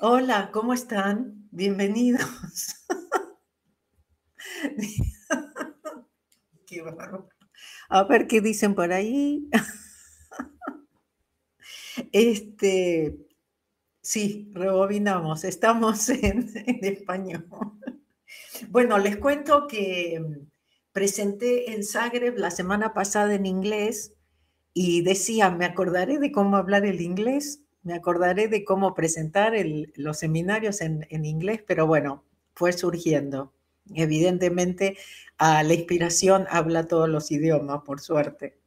Hola, ¿cómo están? Bienvenidos. Qué bárbaro. A ver qué dicen por ahí. Este, sí, rebobinamos, estamos en, en español. Bueno, les cuento que mm, presenté en Zagreb la semana pasada en inglés y decía, me acordaré de cómo hablar el inglés me acordaré de cómo presentar los seminarios en, inglés, pero bueno, fue surgiendo. Evidentemente, a la inspiración habla todos los idiomas, por suerte.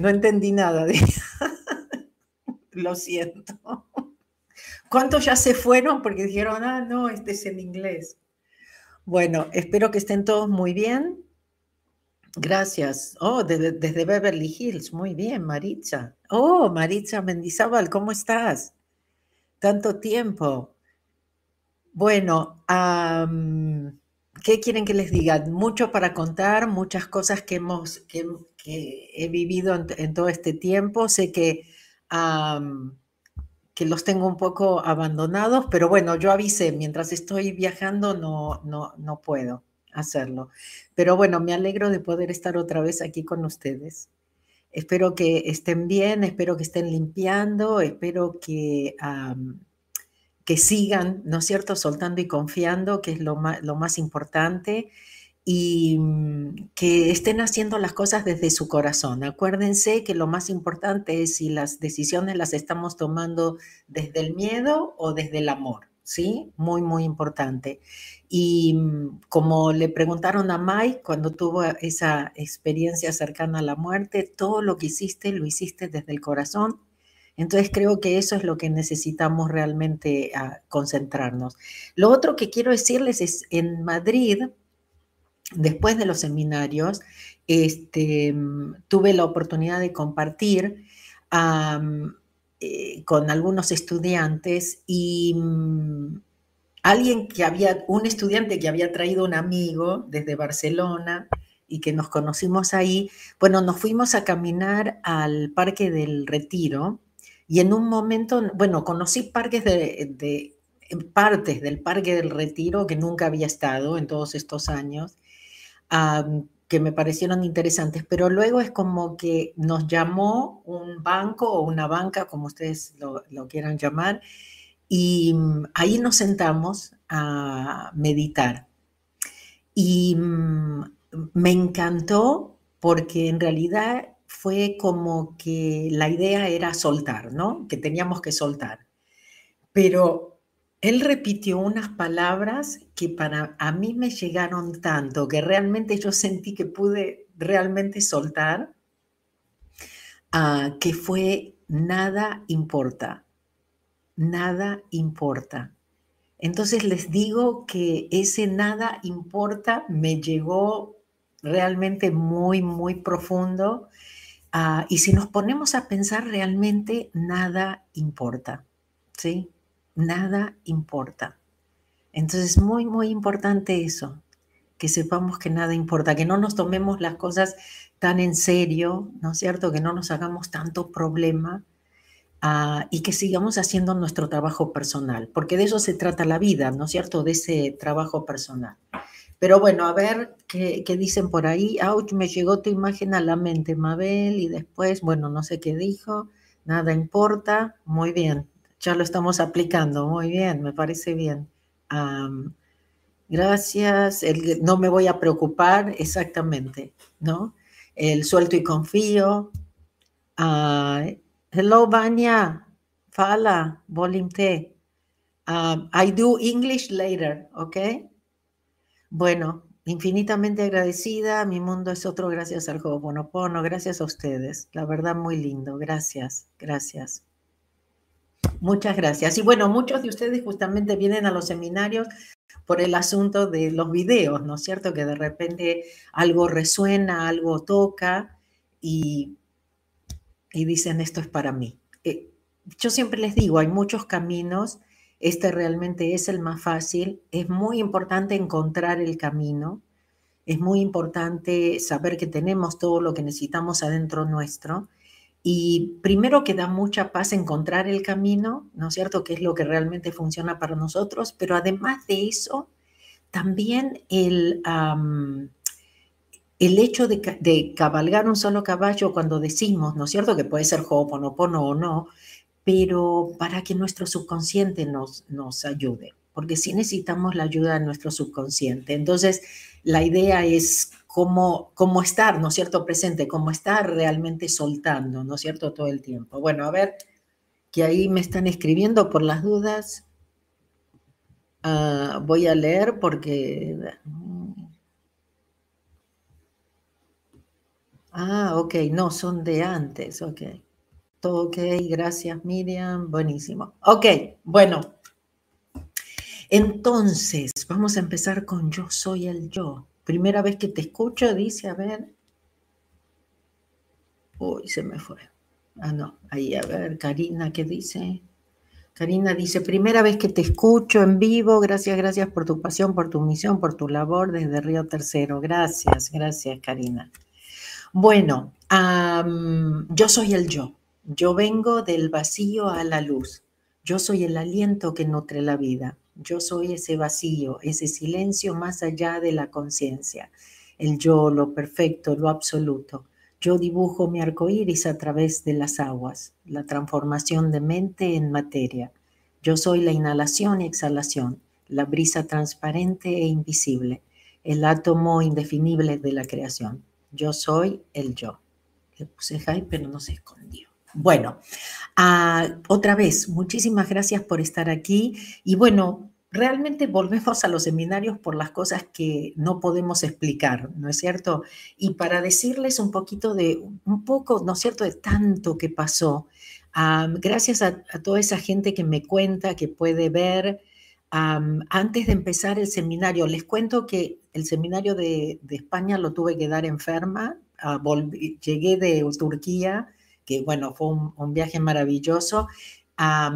No entendí nada de Lo siento. ¿Cuántos ya se fueron? Porque dijeron, ah, no, este es en inglés. Bueno, espero que estén todos muy bien. Gracias. Oh, desde, Beverly Hills. Muy bien, Maritza. Oh, Maritza Mendizábal, ¿cómo estás? Tanto tiempo. Bueno, ¿qué quieren que les diga? Mucho para contar, muchas cosas que, hemos, que, he vivido en, todo este tiempo. Sé que, que los tengo un poco abandonados, pero bueno, yo avisé, mientras estoy viajando no, no, no puedo hacerlo. Pero bueno, me alegro de poder estar otra vez aquí con ustedes. Espero que estén bien, espero que estén limpiando, espero que, que sigan, ¿no es cierto?, soltando y confiando, que es lo más, importante, y mm, que estén haciendo las cosas desde su corazón. Acuérdense que lo más importante es si las decisiones las estamos tomando desde el miedo o desde el amor. ¿Sí? Muy, muy importante. Y mm, como le preguntaron a Mike cuando tuvo esa experiencia cercana a la muerte, todo lo que hiciste lo hiciste desde el corazón. Entonces creo que eso es lo que necesitamos realmente ah, concentrarnos. Lo otro que quiero decirles es, en Madrid, después de los seminarios, este, mm, tuve la oportunidad de compartir eh, con algunos estudiantes y mm, alguien que había, un estudiante que había traído un amigo desde Barcelona y que nos conocimos ahí, bueno, nos fuimos a caminar al Parque del Retiro y en un momento, bueno, conocí parques de, partes del Parque del Retiro que nunca había estado en todos estos años que me parecieron interesantes, pero luego es como que nos llamó un banco o una banca, como ustedes lo, quieran llamar, y mm, ahí nos sentamos a meditar. Y mm, me encantó porque en realidad fue como que la idea era soltar, ¿no? Que teníamos que soltar. Pero él repitió unas palabras que para a mí me llegaron tanto, que realmente yo sentí que pude realmente soltar, ah, que fue nada importa, nada importa. Entonces les digo que ese nada importa me llegó realmente muy, muy profundo. Ah, y si nos ponemos a pensar realmente, nada importa. ¿Sí? Nada importa. Entonces es muy, muy importante eso, que sepamos que nada importa, que no nos tomemos las cosas tan en serio, ¿no es cierto? Que no nos hagamos tanto problema ah, y que sigamos haciendo nuestro trabajo personal, porque de eso se trata la vida, ¿no es cierto? De ese trabajo personal. Pero bueno, a ver qué, dicen por ahí. Ouch, me llegó tu imagen a la mente, Mabel, y después, bueno, no sé qué dijo, nada importa, muy bien, ya lo estamos aplicando. Muy bien, me parece bien. gracias. no me voy a preocupar, exactamente, ¿no? El suelto y confío. hello, Vanya. Fala, volimte. I do English later, ¿ok? Bueno, infinitamente agradecida. Mi mundo es otro gracias al Ho'oponopono. Gracias a ustedes. La verdad, muy lindo. Gracias, gracias. Muchas gracias. Y bueno, muchos de ustedes justamente vienen a los seminarios por el asunto de los videos, ¿no es cierto? Que de repente algo resuena, algo toca y, y dicen esto es para mí. Eh, yo siempre les digo, hay muchos caminos, este realmente es el más fácil, es muy importante encontrar el camino, es muy importante saber que tenemos todo lo que necesitamos adentro nuestro Y primero que da mucha paz encontrar el camino, ¿no es cierto? Que es lo que realmente funciona para nosotros, pero además de eso, también el, el hecho de, cabalgar un solo caballo cuando decimos, ¿no es cierto? Que puede ser Ho'oponopono o no, pero para que nuestro subconsciente nos, nos ayude, porque sí necesitamos la ayuda de nuestro subconsciente. Entonces, la idea es cómo, cómo estar, ¿no es cierto?, presente, cómo estar realmente soltando, ¿no es cierto?, todo el tiempo. Bueno, a ver, que ahí me están escribiendo por las dudas. Ah, voy a leer porque... Ah, ok, no, son de antes, ok. Todo ok, gracias Miriam, buenísimo. Ok, bueno. Entonces, vamos a empezar con yo soy el yo. Primera vez que te escucho, dice, a ver. Uy, se me fue. Ah, no, ahí, a ver, Karina, ¿qué dice? Karina dice, primera vez que te escucho en vivo, gracias, gracias por tu pasión, por tu misión, por tu labor desde Río Tercero. Gracias, gracias, Karina. Bueno, yo soy el yo. Yo vengo del vacío a la luz. Yo soy el aliento que nutre la vida. Yo soy ese vacío, ese silencio más allá de la conciencia, el yo, lo perfecto, lo absoluto. Yo dibujo mi arco iris a través de las aguas, la transformación de mente en materia. Yo soy la inhalación y exhalación, la brisa transparente e invisible, el átomo indefinible de la creación. Yo soy el yo. Le puse pero no se escondió. Bueno, ah, otra vez, muchísimas gracias por estar aquí. Y bueno, realmente volvemos a los seminarios por las cosas que no podemos explicar, ¿no es cierto? Y para decirles un poquito de, un poco, ¿no es cierto?, de tanto que pasó. Ah, gracias a, toda esa gente que me cuenta, que puede ver. antes de empezar el seminario, les cuento que el seminario de, España lo tuve que dar enferma. Ah, llegué de Turquía que bueno, fue un, viaje maravilloso, a,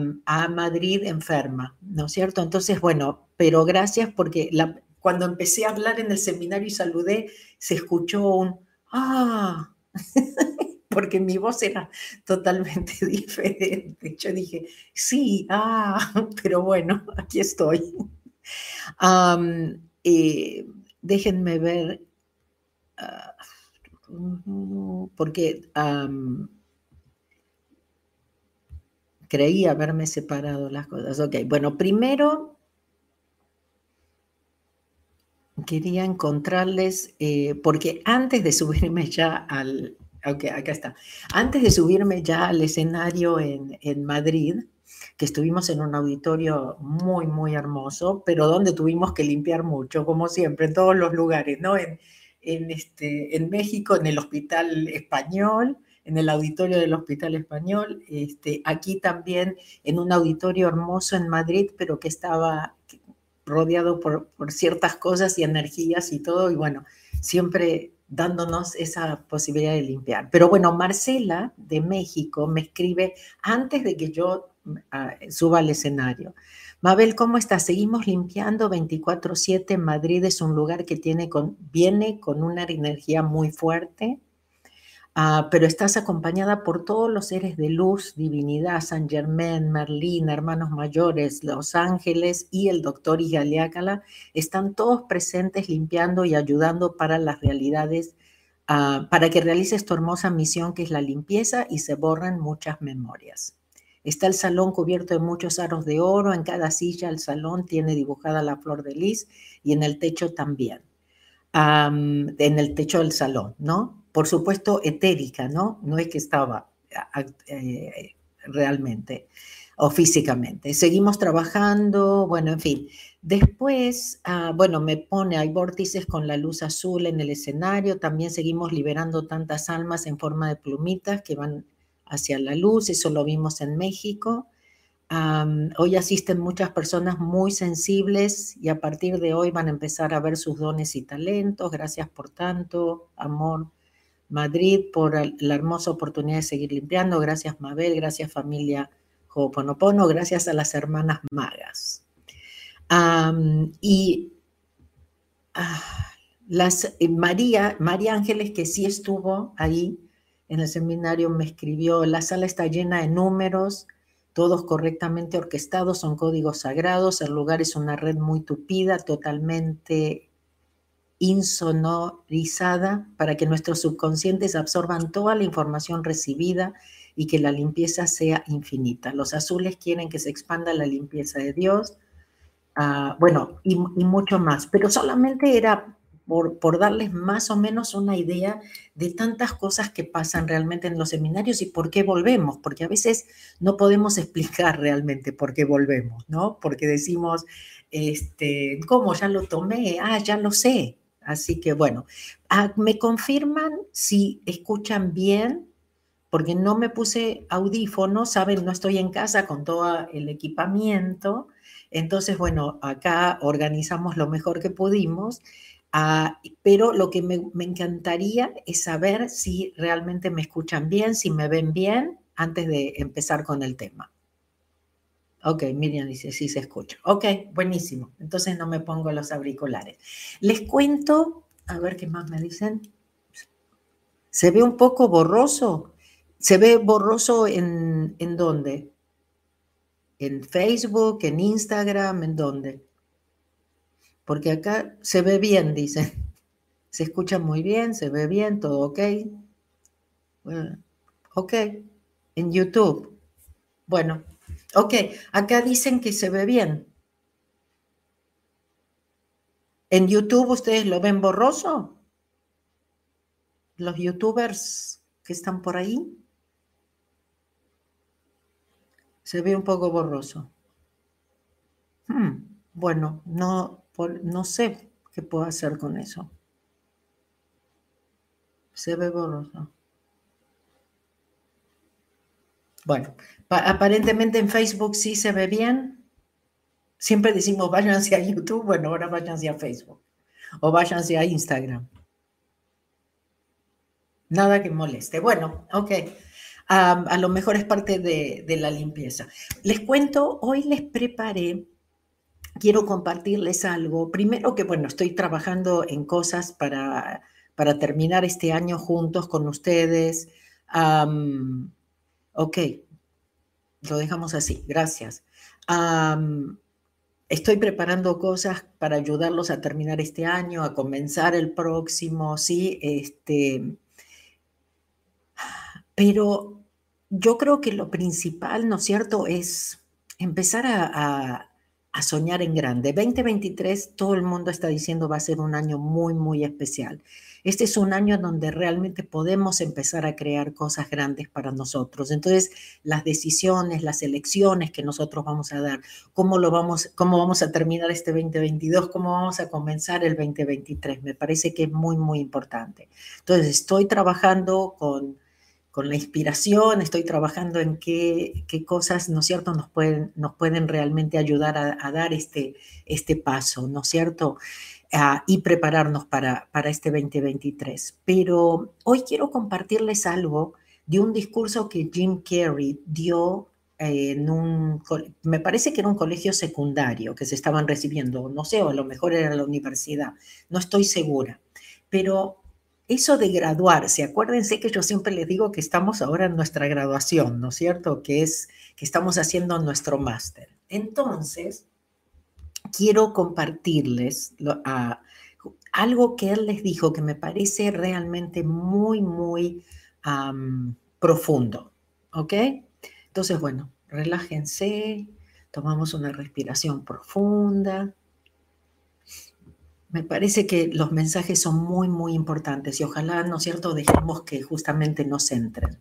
Madrid enferma, ¿no es cierto? Entonces, bueno, pero gracias porque cuando empecé a hablar en el seminario y saludé, se escuchó un, ah, porque mi voz era totalmente diferente. Yo dije, sí, ah, pero bueno, aquí estoy. Eh, déjenme ver, ah, porque creí haberme separado las cosas. Ok, bueno, primero quería encontrarles, eh, porque antes de subirme ya al, ok, acá está, antes de subirme ya al escenario en, en Madrid, que estuvimos en un auditorio muy, muy hermoso, pero donde tuvimos que limpiar mucho, como siempre, en todos los lugares, ¿no? En, en, este, en México, en el Hospital Español, en el auditorio del Hospital Español, este, aquí también en un auditorio hermoso en Madrid, pero que estaba rodeado por, por ciertas cosas y energías y todo, y bueno, siempre dándonos esa posibilidad de limpiar. Pero bueno, Marcela de México me escribe antes de que yo ah, suba al escenario. Mabel, ¿cómo estás? Seguimos limpiando 24/7. Madrid es un lugar que tiene con, viene con una energía muy fuerte. Ah, pero estás acompañada por todos los seres de luz, divinidad, San Germán, Merlín, hermanos mayores, los ángeles y el doctor Igaliácala, están todos presentes limpiando y ayudando para las realidades, ah, para que realices tu hermosa misión que es la limpieza y se borren muchas memorias. Está el salón cubierto de muchos aros de oro, en cada silla el salón tiene dibujada la flor de lis y en el techo también, en el techo del salón, ¿no? Por supuesto, etérica, ¿no? No es que estaba eh, realmente o físicamente. Seguimos trabajando, bueno, en fin. Después, ah, bueno, me pone, hay vórtices con la luz azul en el escenario, también seguimos liberando tantas almas en forma de plumitas que van hacia la luz, eso lo vimos en México. hoy asisten muchas personas muy sensibles y a partir de hoy van a empezar a ver sus dones y talentos. Gracias por tanto, amor, Madrid por la hermosa oportunidad de seguir limpiando. Gracias Mabel, gracias familia Ho'oponopono, gracias a las hermanas magas. y ah, las, eh, María, María Ángeles, que sí estuvo ahí, en el seminario me escribió, la sala está llena de números, todos correctamente orquestados, son códigos sagrados, el lugar es una red muy tupida, totalmente insonorizada, para que nuestros subconscientes absorban toda la información recibida y que la limpieza sea infinita. Los azules quieren que se expanda la limpieza de Dios, ah, bueno, y, mucho más, pero solamente era por, darles más o menos una idea de tantas cosas que pasan realmente en los seminarios y por qué volvemos, porque a veces no podemos explicar realmente por qué volvemos, ¿no? Porque decimos, este, ¿cómo? Ya lo tomé, ah, ya lo sé. Así que bueno, ah, me confirman si escuchan bien, porque no me puse audífonos, saben, no estoy en casa con todo el equipamiento. Entonces, bueno, acá organizamos lo mejor que pudimos Ah, pero lo que me, encantaría es saber si realmente me escuchan bien, si me ven bien, antes de empezar con el tema. Ok, Miriam dice, sí se escucha. Ok, buenísimo. Entonces no me pongo los auriculares. Les cuento, a ver qué más me dicen. ¿Se ve un poco borroso? ¿Se ve borroso en, en dónde? ¿En Facebook, en Instagram, en dónde? porque acá se ve bien, dicen. Se escucha muy bien, se ve bien, todo ok. ok, en YouTube. Bueno, ok, acá dicen que se ve bien. ¿En YouTube ustedes lo ven borroso? Los youtubers que están por ahí. Se ve un poco borroso. Hmm, bueno, no, no sé qué puedo hacer con eso. Se ve borroso. Bueno, aparentemente en Facebook sí se ve bien. Siempre decimos váyanse a YouTube, bueno, ahora váyanse a Facebook o váyanse a Instagram. Nada que moleste. Bueno, ok. a lo mejor es parte de, la limpieza. Les cuento, hoy les preparé quiero compartirles algo. Primero que, bueno, estoy trabajando en cosas para, para terminar este año juntos con ustedes. Ok, lo dejamos así, gracias. estoy preparando cosas para ayudarlos a terminar este año, a comenzar el próximo, sí, este, pero yo creo que lo principal, ¿no es cierto?, es empezar a a soñar en grande. 2023, todo el mundo está diciendo va a ser un año muy, muy especial. Este es un año donde realmente podemos empezar a crear cosas grandes para nosotros. Entonces, las decisiones, las elecciones que nosotros vamos a dar, cómo lo vamos, cómo vamos a terminar este 2022, cómo vamos a comenzar el 2023, me parece que es muy, muy importante. Entonces, estoy trabajando con con la inspiración, estoy trabajando en qué, qué cosas, ¿no es cierto?, nos pueden, nos pueden realmente ayudar a, dar este, este paso, ¿no es cierto? Ah, y prepararnos para, para este 2023. Pero hoy quiero compartirles algo de un discurso que Jim Carrey dio en un, me parece que era un colegio secundario que se estaban recibiendo, no sé, o a lo mejor era la universidad, no estoy segura, pero eso de graduarse, acuérdense que yo siempre les digo que estamos ahora en nuestra graduación, ¿no es cierto? Que es que estamos haciendo nuestro máster. Entonces, quiero compartirles algo que él les dijo que me parece realmente muy, muy profundo, ¿ok? Entonces, bueno, relájense, tomamos una respiración profunda. Me parece que los mensajes son muy, muy importantes y ojalá, ¿no es cierto?, dejemos que justamente nos entren.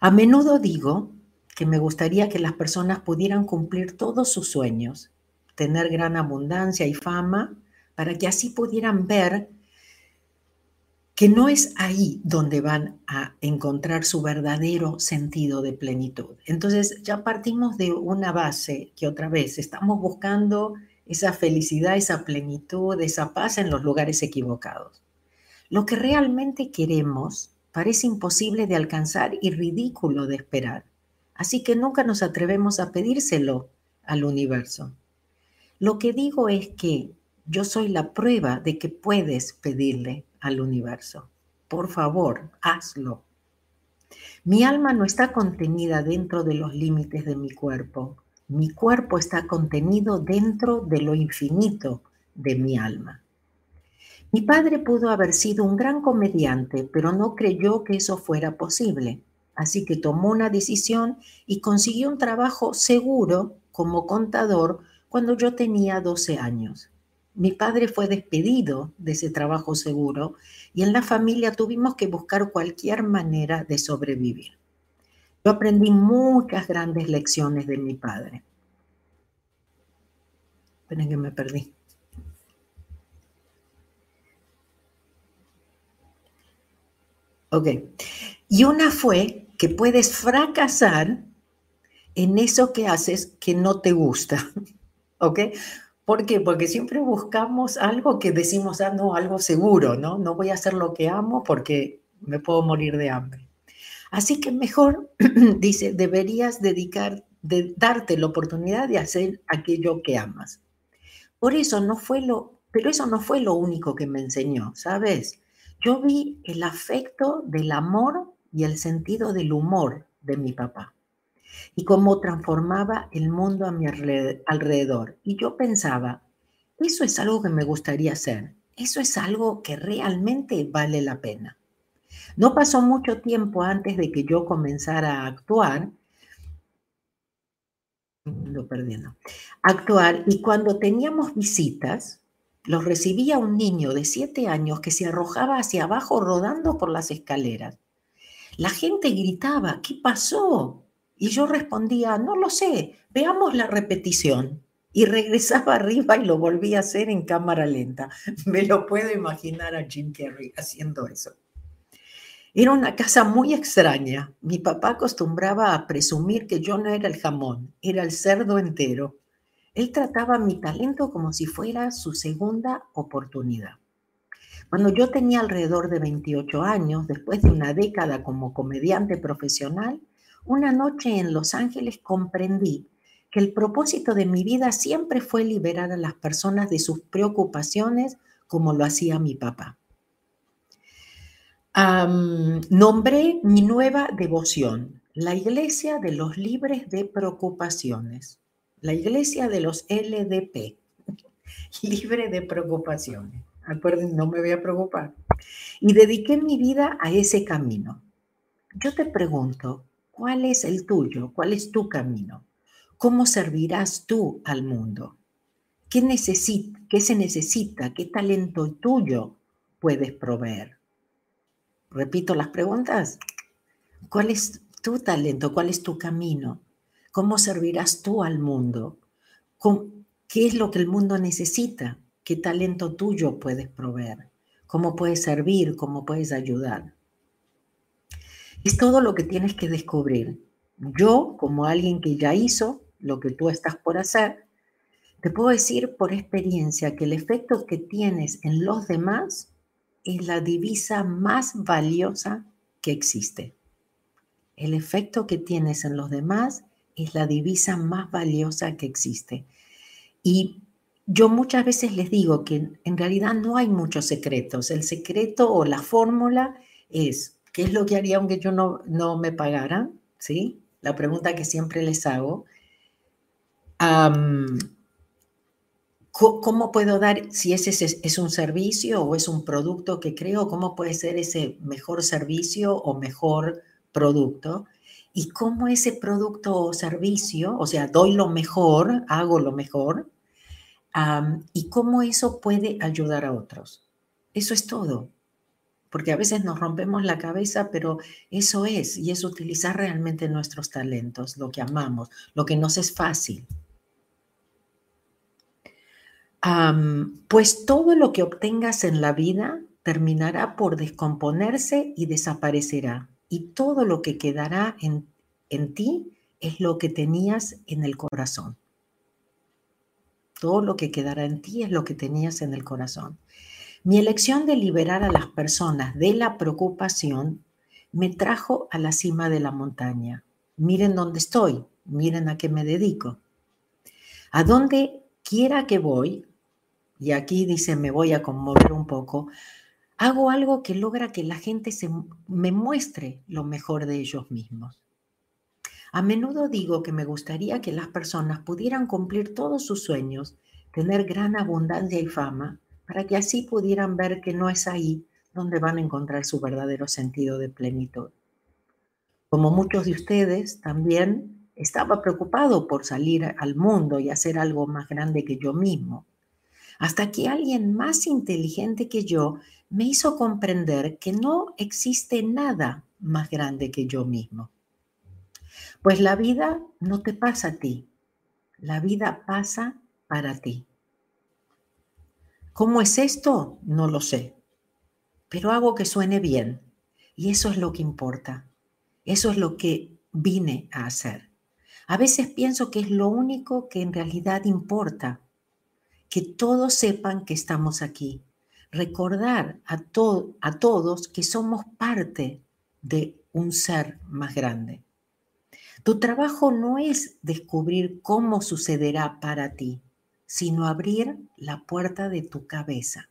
A menudo digo que me gustaría que las personas pudieran cumplir todos sus sueños, tener gran abundancia y fama, para que así pudieran ver que no es ahí donde van a encontrar su verdadero sentido de plenitud. Entonces ya partimos de una base que otra vez estamos buscando esa felicidad, esa plenitud, esa paz en los lugares equivocados. Lo que realmente queremos parece imposible de alcanzar y ridículo de esperar, así que nunca nos atrevemos a pedírselo al universo. Lo que digo es que yo soy la prueba de que puedes pedirle al universo. Por favor, hazlo. Mi alma no está contenida dentro de los límites de mi cuerpo. Mi cuerpo está contenido dentro de lo infinito de mi alma. Mi padre pudo haber sido un gran comediante, pero no creyó que eso fuera posible. Así que tomó una decisión y consiguió un trabajo seguro como contador cuando yo tenía 12 años. Mi padre fue despedido de ese trabajo seguro y en la familia tuvimos que buscar cualquier manera de sobrevivir. Yo aprendí muchas grandes lecciones de mi padre. Esperen que me perdí. Ok. Y una fue que puedes fracasar en eso que haces que no te gusta. ¿Ok? ¿Por qué? Porque siempre buscamos algo que decimos, ah, no, algo seguro, ¿no? No voy a hacer lo que amo porque me puedo morir de hambre. Así que mejor, dice, deberías dedicar, de, darte la oportunidad de hacer aquello que amas. Por eso no fue lo, pero eso no fue lo único que me enseñó, ¿sabes? Yo vi el afecto del amor y el sentido del humor de mi papá y cómo transformaba el mundo a mi alrededor. Y yo pensaba, eso es algo que me gustaría hacer, eso es algo que realmente vale la pena. No pasó mucho tiempo antes de que yo comenzara a actuar, lo perdiendo, actuar y cuando teníamos visitas, los recibía un niño de siete años que se arrojaba hacia abajo rodando por las escaleras. La gente gritaba, ¿qué pasó? Y yo respondía, no lo sé, veamos la repetición. Y regresaba arriba y lo volvía a hacer en cámara lenta. Me lo puedo imaginar a Jim Carrey haciendo eso. Era una casa muy extraña. Mi papá acostumbraba a presumir que yo no era el jamón, era el cerdo entero. Él trataba mi talento como si fuera su segunda oportunidad. Cuando yo tenía alrededor de 28 años, después de una década como comediante profesional, una noche en Los Ángeles comprendí que el propósito de mi vida siempre fue liberar a las personas de sus preocupaciones como lo hacía mi papá. nombré mi nueva devoción, la Iglesia de los Libres de Preocupaciones la iglesia de los LDP, libre de preocupaciones. Acuérdense, no me voy a preocupar. Y dediqué mi vida a ese camino. Yo te pregunto, ¿cuál es el tuyo? ¿Cuál es tu camino? ¿Cómo servirás tú al mundo? ¿Qué, qué se necesita? ¿Qué talento tuyo puedes proveer? Repito las preguntas. ¿Cuál es tu talento? ¿Cuál es tu camino? ¿Cómo servirás tú al mundo? ¿Qué es lo que el mundo necesita? ¿Qué talento tuyo puedes proveer? ¿Cómo puedes servir? ¿Cómo puedes ayudar? Es todo lo que tienes que descubrir. Yo, como alguien que ya hizo lo que tú estás por hacer, te puedo decir por experiencia que el efecto que tienes en los demás es la divisa más valiosa que existe. El efecto que tienes en los demás es la divisa más valiosa que existe. Y yo muchas veces les digo que en realidad no hay muchos secretos. El secreto o la fórmula es, ¿qué es lo que haría aunque yo no, no me pagara? ¿Sí? La pregunta que siempre les hago. ¿Cómo puedo dar, si ese es un servicio o es un producto que creo, cómo puede ser ese mejor servicio o mejor producto? y cómo ese producto o servicio, o sea, doy lo mejor, hago lo mejor, y cómo eso puede ayudar a otros. Eso es todo. Porque a veces nos rompemos la cabeza, pero eso es, y es utilizar realmente nuestros talentos, lo que amamos, lo que nos es fácil. pues todo lo que obtengas en la vida terminará por descomponerse y desaparecerá y todo lo que quedará en, en ti es lo que tenías en el corazón. Todo lo que quedará en ti es lo que tenías en el corazón. Mi elección de liberar a las personas de la preocupación me trajo a la cima de la montaña. Miren dónde estoy, miren a qué me dedico. A donde quiera que voy, y aquí dice me voy a conmover un poco, Hago algo que logra que la gente se, me muestre lo mejor de ellos mismos. A menudo digo que me gustaría que las personas pudieran cumplir todos sus sueños, tener gran abundancia y fama, para que así pudieran ver que no es ahí donde van a encontrar su verdadero sentido de plenitud. Como muchos de ustedes, también estaba preocupado por salir al mundo y hacer algo más grande que yo mismo, hasta que alguien más inteligente que yo me hizo comprender que no existe nada más grande que yo mismo. Pues la vida no te pasa a ti, la vida pasa para ti. ¿Cómo es esto? No lo sé, pero hago que suene bien y eso es lo que importa. Eso es lo que vine a hacer. A veces pienso que es lo único que en realidad importa, que todos sepan que estamos aquí. Recordar a, a todos que somos parte de un ser más grande. Tu trabajo no es descubrir cómo sucederá para ti, sino abrir la puerta de tu cabeza.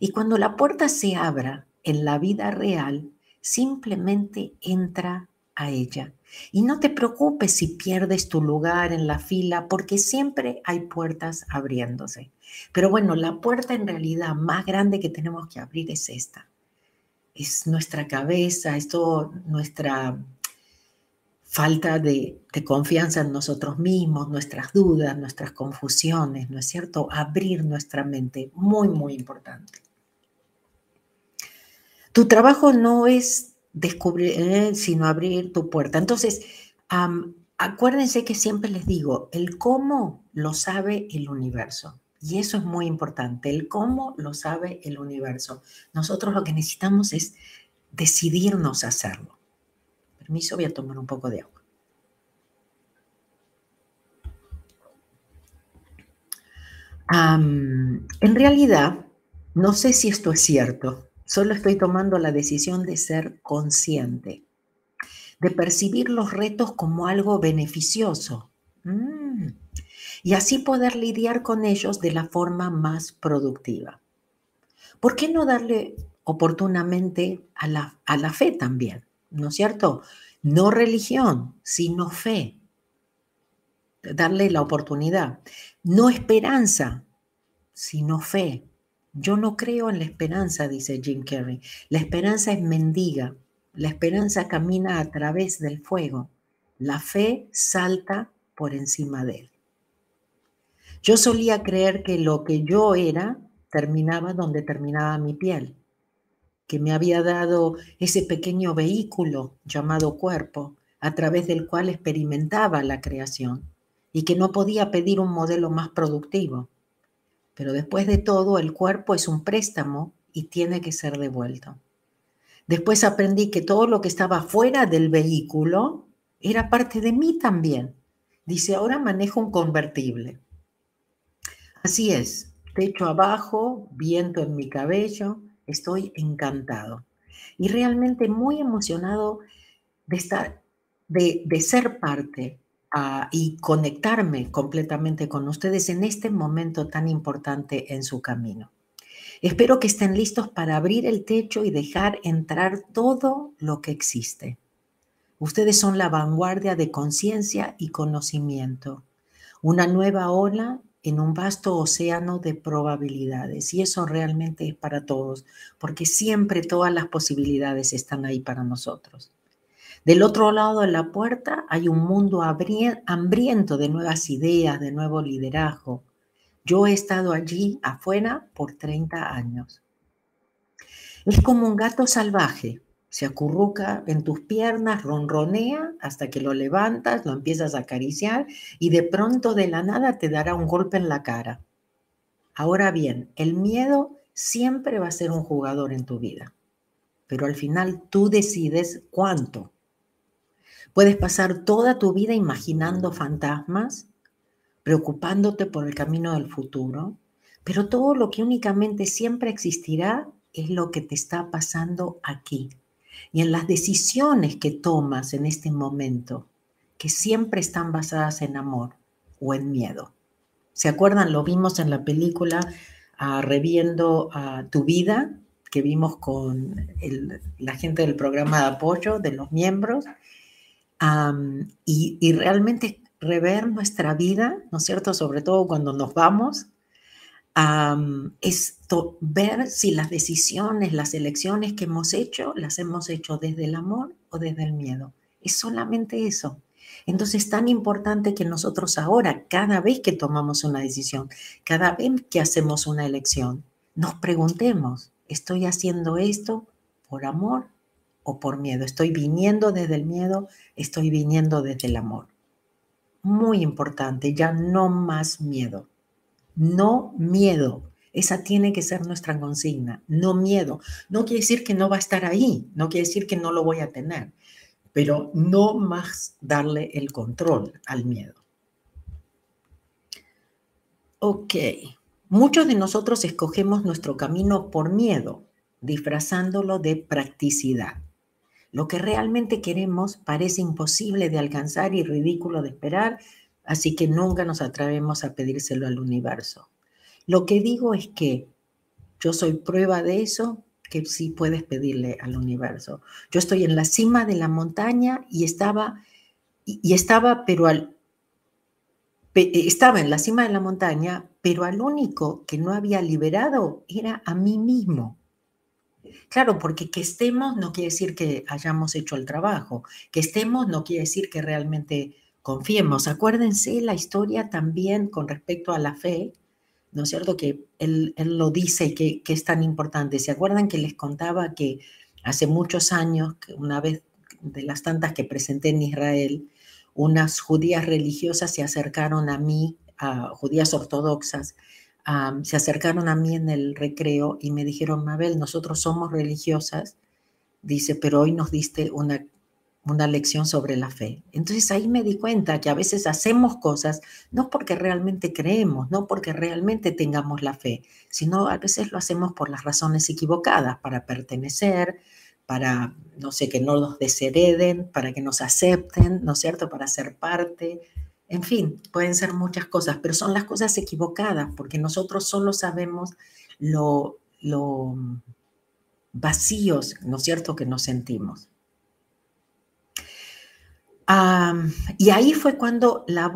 Y cuando la puerta se abra en la vida real, simplemente entra a ella. Y no te preocupes si pierdes tu lugar en la fila, porque siempre hay puertas abriéndose. Pero bueno, la puerta en realidad más grande que tenemos que abrir es esta. Es nuestra cabeza, es todo nuestra falta de, confianza en nosotros mismos, nuestras dudas, nuestras confusiones, ¿no es cierto? Abrir nuestra mente, muy, muy importante. Tu trabajo no es descubrir, eh, sino abrir tu puerta. Entonces, acuérdense que siempre les digo, el cómo lo sabe el universo. Y eso es muy importante, el cómo lo sabe el universo. Nosotros lo que necesitamos es decidirnos hacerlo. Permiso, voy a tomar un poco de agua. en realidad, no sé si esto es cierto, Solo estoy tomando la decisión de ser consciente, de percibir los retos como algo beneficioso mm, y así poder lidiar con ellos de la forma más productiva. ¿Por qué no darle oportunamente a la, a la fe también? ¿No es cierto? No religión, sino fe. Darle la oportunidad. No esperanza, sino fe. Yo no creo en la esperanza, dice Jim Carrey. La esperanza es mendiga. La esperanza camina a través del fuego. La fe salta por encima de él. Yo solía creer que lo que yo era terminaba donde terminaba mi piel, que me había dado ese pequeño vehículo llamado cuerpo a través del cual experimentaba la creación y que no podía pedir un modelo más productivo pero después de todo, el cuerpo es un préstamo y tiene que ser devuelto. Después aprendí que todo lo que estaba fuera del vehículo era parte de mí también. Dice, ahora manejo un convertible. Así es, techo abajo, viento en mi cabello, estoy encantado. Y realmente muy emocionado de, estar, de, de ser parte y conectarme completamente con ustedes en este momento tan importante en su camino. Espero que estén listos para abrir el techo y dejar entrar todo lo que existe. Ustedes son la vanguardia de conciencia y conocimiento, una nueva ola en un vasto océano de probabilidades. Y eso realmente es para todos, porque siempre todas las posibilidades están ahí para nosotros. Del otro lado de la puerta hay un mundo hambriento de nuevas ideas, de nuevo liderazgo. Yo he estado allí afuera por 30 años. Es como un gato salvaje. Se acurruca en tus piernas, ronronea hasta que lo levantas, lo empiezas a acariciar y de pronto de la nada te dará un golpe en la cara. Ahora bien, el miedo siempre va a ser un jugador en tu vida, pero al final tú decides cuánto Puedes pasar toda tu vida imaginando fantasmas, preocupándote por el camino del futuro, pero todo lo que únicamente siempre existirá es lo que te está pasando aquí y en las decisiones que tomas en este momento, que siempre están basadas en amor o en miedo. ¿Se acuerdan? Lo vimos en la película ah, Reviendo a tu vida, que vimos con la gente del programa de apoyo de los miembros y, y, realmente rever nuestra vida, ¿no es cierto? Sobre todo cuando nos vamos, es ver si las decisiones, las elecciones que hemos hecho, las hemos hecho desde el amor o desde el miedo. Es solamente eso. Entonces es tan importante que nosotros ahora, cada vez que tomamos una decisión, cada vez que hacemos una elección, nos preguntemos, ¿estoy haciendo esto por amor o por miedo? ¿Estoy viniendo desde el miedo? ¿Estoy viniendo desde el amor? Muy importante, ya no más miedo. No miedo. Esa tiene que ser nuestra consigna. No miedo. No quiere decir que no va a estar ahí. No quiere decir que no lo voy a tener. Pero no más darle el control al miedo. Ok. Muchos de nosotros escogemos nuestro camino por miedo, disfrazándolo de practicidad. Lo que realmente queremos parece imposible de alcanzar y ridículo de esperar Así que nunca nos atrevemos a pedírselo al universo. Lo que digo es que yo soy prueba de eso, que sí puedes pedirle al universo. Yo estoy en la cima de la montaña y estaba, y estaba, pero al, estaba en la cima de la montaña, pero al único que no había liberado era a mí mismo. Claro, porque que estemos no quiere decir que hayamos hecho el trabajo, que estemos no quiere decir que realmente confiemos. Acuérdense la historia también con respecto a la fe, ¿no es cierto? Que él, lo dice que, que, es tan importante. ¿Se acuerdan que les contaba que hace muchos años, una vez de las tantas que presenté en Israel, unas judías religiosas se acercaron a mí, a judías ortodoxas, se acercaron a mí en el recreo y me dijeron, Mabel, nosotros somos religiosas, dice, pero hoy nos diste una una lección sobre la fe. Entonces ahí me di cuenta que a veces hacemos cosas no porque realmente creemos, no porque realmente tengamos la fe, sino a veces lo hacemos por las razones equivocadas, para pertenecer, para, no sé, que no nos deshereden, para que nos acepten, ¿no es cierto?, para ser parte. En fin, pueden ser muchas cosas, pero son las cosas equivocadas, porque nosotros solo sabemos lo, lo vacíos, ¿no es cierto?, que nos sentimos y ahí fue cuando la,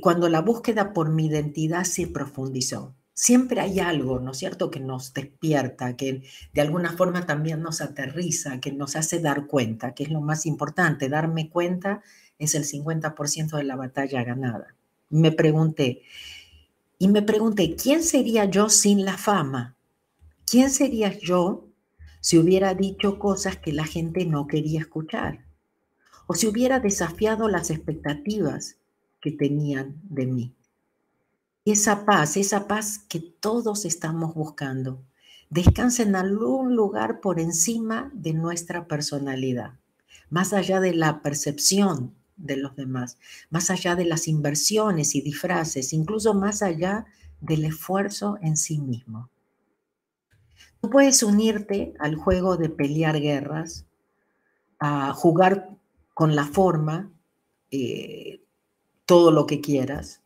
cuando búsqueda por mi identidad se profundizó. Siempre hay algo, ¿no es cierto?, que nos despierta, que de alguna forma también nos aterriza, que nos hace dar cuenta, que es lo más importante. Darme cuenta es el 50% de la batalla ganada. Me pregunté, y me pregunté, ¿quién sería yo sin la fama? ¿Quién sería yo si hubiera dicho cosas que la gente no quería escuchar? O si hubiera desafiado las expectativas que tenían de mí. Esa paz, esa paz que todos estamos buscando, descansa en algún lugar por encima de nuestra personalidad, más allá de la percepción de los demás, más allá de las inversiones y disfraces, incluso más allá del esfuerzo en sí mismo. Tú puedes unirte al juego de pelear guerras, a jugar con la forma, eh, todo lo que quieras.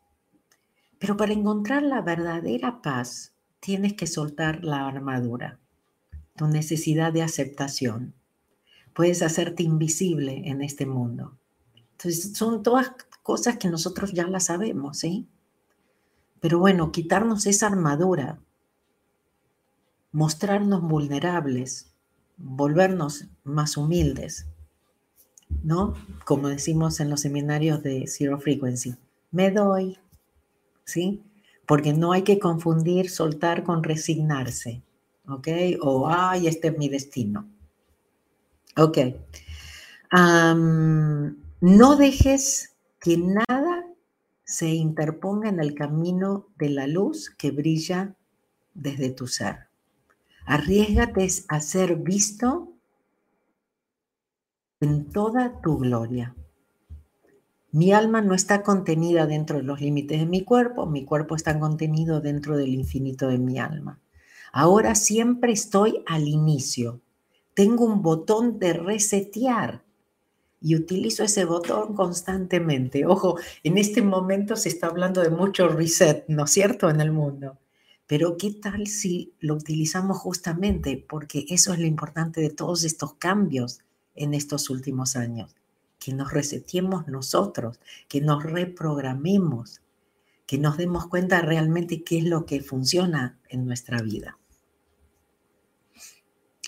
Pero para encontrar la verdadera paz, tienes que soltar la armadura, tu necesidad de aceptación. Puedes hacerte invisible en este mundo. Entonces, son todas cosas que nosotros ya las sabemos, ¿sí? Pero bueno, quitarnos esa armadura, mostrarnos vulnerables, volvernos más humildes, ¿no? Como decimos en los seminarios de Zero Frequency, me doy, ¿sí? Porque no hay que confundir soltar con resignarse, ¿ok? O, ay, este es mi destino. Ok. no dejes que nada se interponga en el camino de la luz que brilla desde tu ser. Arriesgate a ser visto en toda tu gloria. Mi alma no está contenida dentro de los límites de mi cuerpo, mi cuerpo está contenido dentro del infinito de mi alma. Ahora siempre estoy al inicio. Tengo un botón de resetear y utilizo ese botón constantemente. Ojo, en este momento se está hablando de mucho reset, ¿no es cierto?, en el mundo. Pero ¿qué tal si lo utilizamos justamente? Porque eso es lo importante de todos estos cambios en estos últimos años. Que nos resetemos nosotros, que nos reprogramemos, que nos demos cuenta realmente qué es lo que funciona en nuestra vida.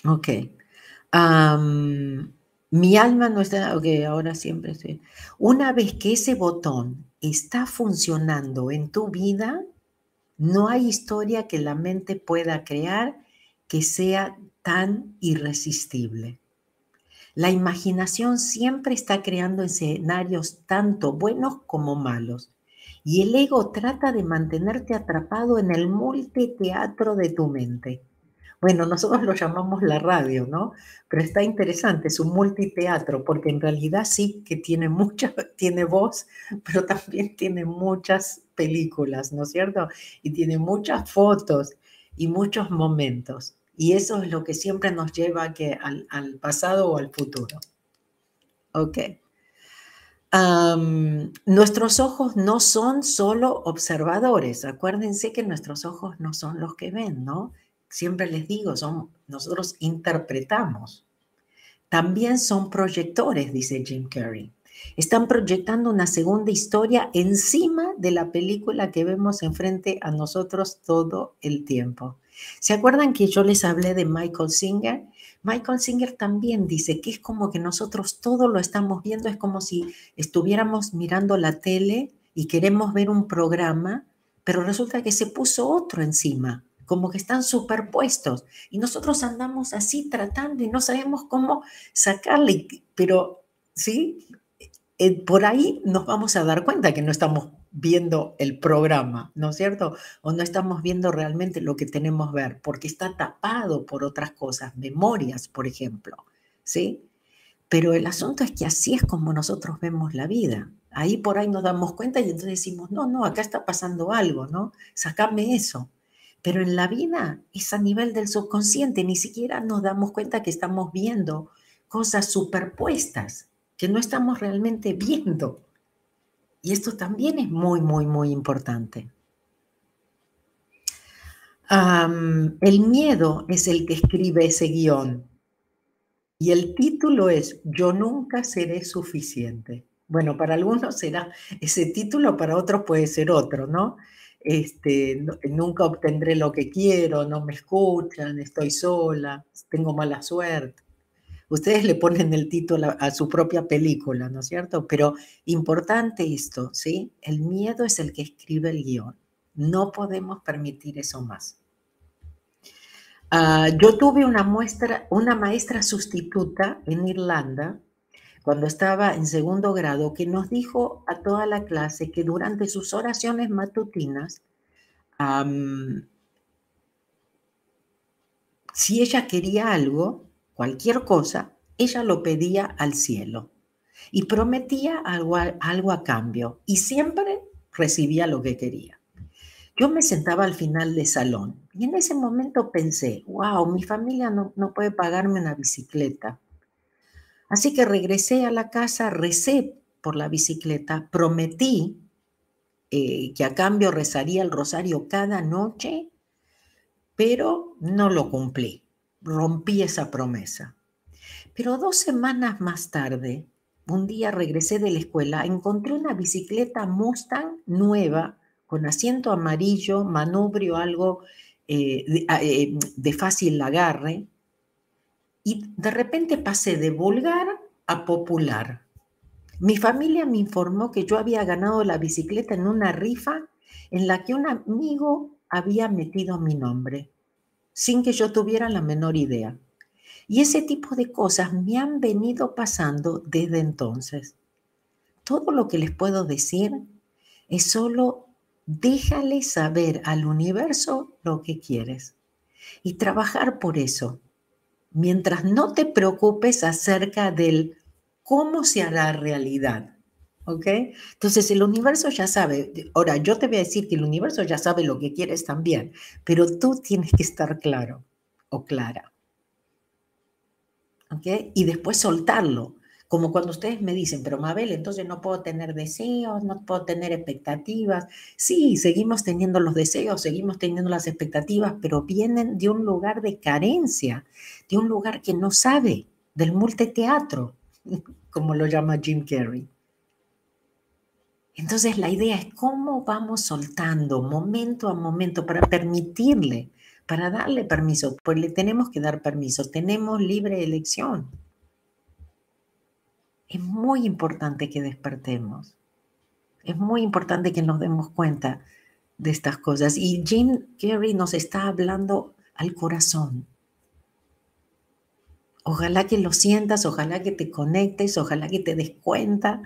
Ok. mi alma no está, ok, ahora siempre estoy. Una vez que ese botón está funcionando en tu vida, no hay historia que la mente pueda crear que sea tan irresistible. La imaginación siempre está creando escenarios tanto buenos como malos. Y el ego trata de mantenerte atrapado en el multiteatro de tu mente. Bueno, nosotros lo llamamos la radio, ¿no? Pero está interesante, es un multiteatro, porque en realidad sí que tiene mucha, tiene voz, pero también tiene muchas películas, ¿no es cierto? Y tiene muchas fotos y muchos momentos. Y eso es lo que siempre nos lleva que al, pasado o al futuro. Ok. nuestros ojos no son solo observadores. Acuérdense que nuestros ojos no son los que ven, ¿no? siempre les digo, son, nosotros interpretamos. También son proyectores, dice Jim Carrey. Están proyectando una segunda historia encima de la película que vemos enfrente a nosotros todo el tiempo. ¿Se acuerdan que yo les hablé de Michael Singer? Michael Singer también dice que es como que nosotros todo lo estamos viendo, es como si estuviéramos mirando la tele y queremos ver un programa, pero resulta que se puso otro encima como que están superpuestos. Y nosotros andamos así tratando y no sabemos cómo sacarle, pero sí, eh, por ahí nos vamos a dar cuenta que no estamos viendo el programa, ¿no es cierto? O no estamos viendo realmente lo que tenemos que ver, porque está tapado por otras cosas, memorias, por ejemplo, ¿sí? Pero el asunto es que así es como nosotros vemos la vida. Ahí por ahí nos damos cuenta y entonces decimos, no, no, acá está pasando algo, ¿no? Sácame eso. Pero en la vida es a nivel del subconsciente, ni siquiera nos damos cuenta que estamos viendo cosas superpuestas, que no estamos realmente viendo. Y esto también es muy, muy, muy importante. el miedo es el que escribe ese guion. Y el título es Yo nunca seré suficiente. Bueno, para algunos será ese título, para otros puede ser otro, ¿no? este, nunca obtendré lo que quiero, no me escuchan, estoy sola, tengo mala suerte. Ustedes le ponen el título a, su propia película, ¿no es cierto? Pero importante esto, ¿sí? El miedo es el que escribe el guion. No podemos permitir eso más. Ah, yo tuve una, muestra, una maestra sustituta en Irlanda cuando estaba en segundo grado, que nos dijo a toda la clase que durante sus oraciones matutinas, si ella quería algo, cualquier cosa, ella lo pedía al cielo y prometía algo a, algo a cambio y siempre recibía lo que quería. Yo me sentaba al final del salón y en ese momento pensé, wow, mi familia no, no puede pagarme una bicicleta Así que regresé a la casa, recé por la bicicleta, prometí eh, que a cambio rezaría el rosario cada noche, pero no lo cumplí. Rompí esa promesa. Pero dos semanas más tarde, un día regresé de la escuela, encontré una bicicleta Mustang nueva, con asiento amarillo, manubrio algo eh, eh, de fácil agarre, y de repente pasé de vulgar a popular. Mi familia me informó que yo había ganado la bicicleta en una rifa en la que un amigo había metido mi nombre, sin que yo tuviera la menor idea. Y ese tipo de cosas me han venido pasando desde entonces. Todo lo que les puedo decir es solo déjale saber al universo lo que quieres y trabajar por eso mientras no te preocupes acerca del cómo se hará realidad. ¿Ok? Entonces el universo ya sabe, ahora yo te voy a decir que el universo ya sabe lo que quieres también, pero tú tienes que estar claro o clara. ¿Ok? Y después soltarlo. Como cuando ustedes me dicen, pero Mabel, entonces no puedo tener deseos, no puedo tener expectativas. Sí, seguimos teniendo los deseos, seguimos teniendo las expectativas, pero vienen de un lugar de carencia, de un lugar que no sabe, del multiteatro, como lo llama Jim Carrey. Entonces la idea es cómo vamos soltando momento a momento para permitirle, para darle permiso, pues le tenemos que dar permiso, tenemos libre elección es muy importante que despertemos. Es muy importante que nos demos cuenta de estas cosas. Y Jim Carrey nos está hablando al corazón. Ojalá que lo sientas, ojalá que te conectes, ojalá que te des cuenta,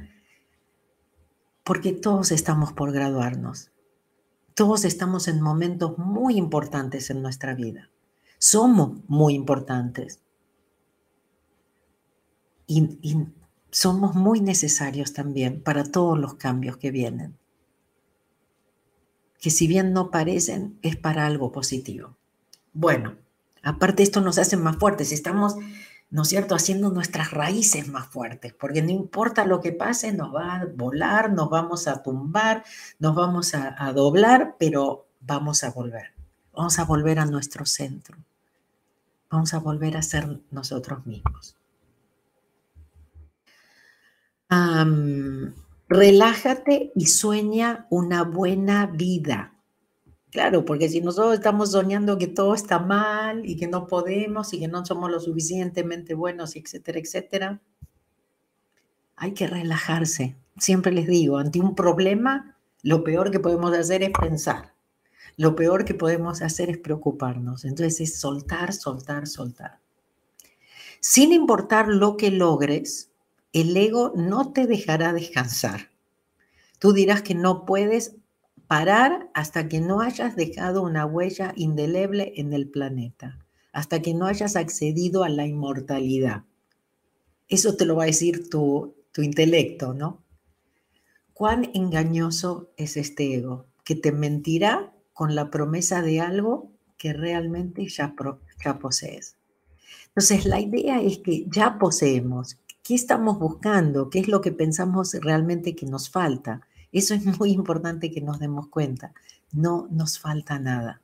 porque todos estamos por graduarnos. Todos estamos en momentos muy importantes en nuestra vida. Somos muy importantes. Y, somos muy necesarios también para todos los cambios que vienen, que si bien no parecen, es para algo positivo. Bueno, aparte esto nos hace más fuertes, estamos, ¿no es cierto?, haciendo nuestras raíces más fuertes, porque no importa lo que pase, nos va a volar, nos vamos a tumbar, nos vamos a, doblar, pero vamos a volver, vamos a volver a nuestro centro, vamos a volver a ser nosotros mismos relájate y sueña una buena vida. Claro, porque si nosotros estamos soñando que todo está mal y que no podemos y que no somos lo suficientemente buenos, etcétera, etcétera, hay que relajarse. Siempre les digo, ante un problema, lo peor que podemos hacer es pensar. Lo peor que podemos hacer es preocuparnos. Entonces es soltar, soltar, soltar. Sin importar lo que logres, el ego no te dejará descansar. Tú dirás que no puedes parar hasta que no hayas dejado una huella indeleble en el planeta, hasta que no hayas accedido a la inmortalidad. Eso te lo va a decir tu, tu intelecto, ¿no? Cuán engañoso es este ego, que te mentirá con la promesa de algo que realmente ya, ya posees. Entonces, la idea es que ya poseemos, ¿Qué estamos buscando? ¿Qué es lo que pensamos realmente que nos falta? Eso es muy importante que nos demos cuenta. No nos falta nada.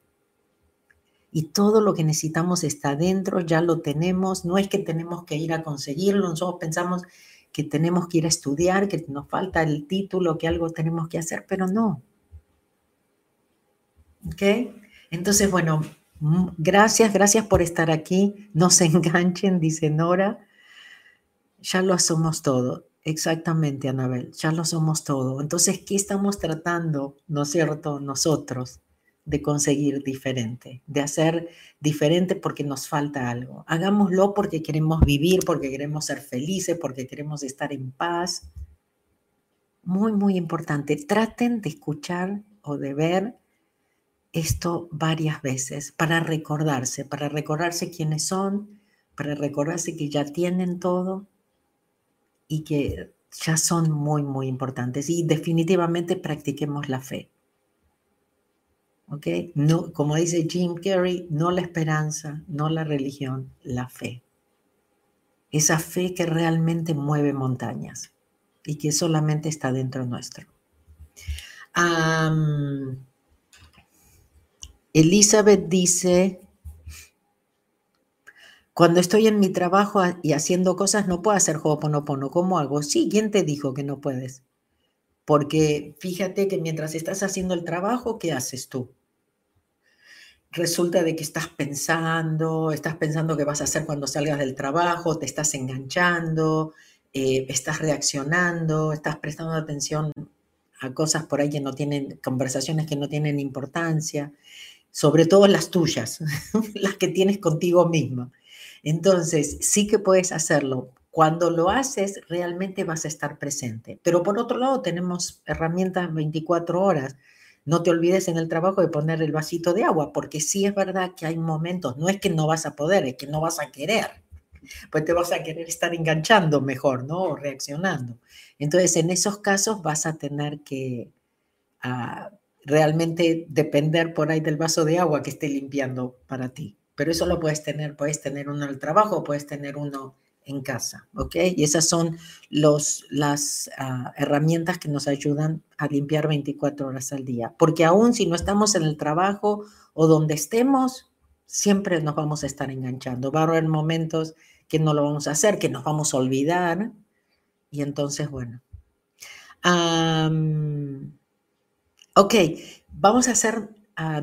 Y todo lo que necesitamos está dentro, ya lo tenemos. No es que tenemos que ir a conseguirlo. Nosotros pensamos que tenemos que ir a estudiar, que nos falta el título, que algo tenemos que hacer, pero no. ¿Ok? Entonces, bueno, mm, gracias, gracias por estar aquí. No se enganchen, dice Nora. Ya lo somos todo. Exactamente, Anabel, ya lo somos todo. Entonces, ¿qué estamos tratando, no es cierto, nosotros, de conseguir diferente, de hacer diferente porque nos falta algo? Hagámoslo porque queremos vivir, porque queremos ser felices, porque queremos estar en paz. Muy, muy importante. Traten de escuchar o de ver esto varias veces para recordarse, para recordarse quiénes son, para recordarse que ya tienen todo y que ya son muy, muy importantes. Y definitivamente practiquemos la fe. ¿Ok? No, como dice Jim Carrey, no la esperanza, no la religión, la fe. Esa fe que realmente mueve montañas y que solamente está dentro nuestro. Elizabeth dice, cuando estoy en mi trabajo y haciendo cosas, no puedo hacer Ho'oponopono. ¿Cómo hago? Sí, ¿quién te dijo que no puedes? Porque fíjate que mientras estás haciendo el trabajo, ¿qué haces tú? Resulta de que estás pensando, estás pensando qué vas a hacer cuando salgas del trabajo, te estás enganchando, eh, estás reaccionando, estás prestando atención a cosas por ahí que no tienen, conversaciones que no tienen importancia, sobre todo las tuyas, las que tienes contigo misma. Entonces, sí que puedes hacerlo. Cuando lo haces, realmente vas a estar presente. Pero por otro lado, tenemos herramientas 24 horas. No te olvides en el trabajo de poner el vasito de agua, porque sí es verdad que hay momentos, no es que no vas a poder, es que no vas a querer. Pues te vas a querer estar enganchando mejor, ¿no? O reaccionando. Entonces, en esos casos vas a tener que ah, realmente depender por ahí del vaso de agua que esté limpiando para ti pero eso lo puedes tener, puedes tener uno en el trabajo, puedes tener uno en casa, ¿ok? Y esas son los, las ah, herramientas que nos ayudan a limpiar 24 horas al día. Porque aún si no estamos en el trabajo o donde estemos, siempre nos vamos a estar enganchando. Va a haber momentos que no lo vamos a hacer, que nos vamos a olvidar. Y entonces, bueno. ok, vamos a hacer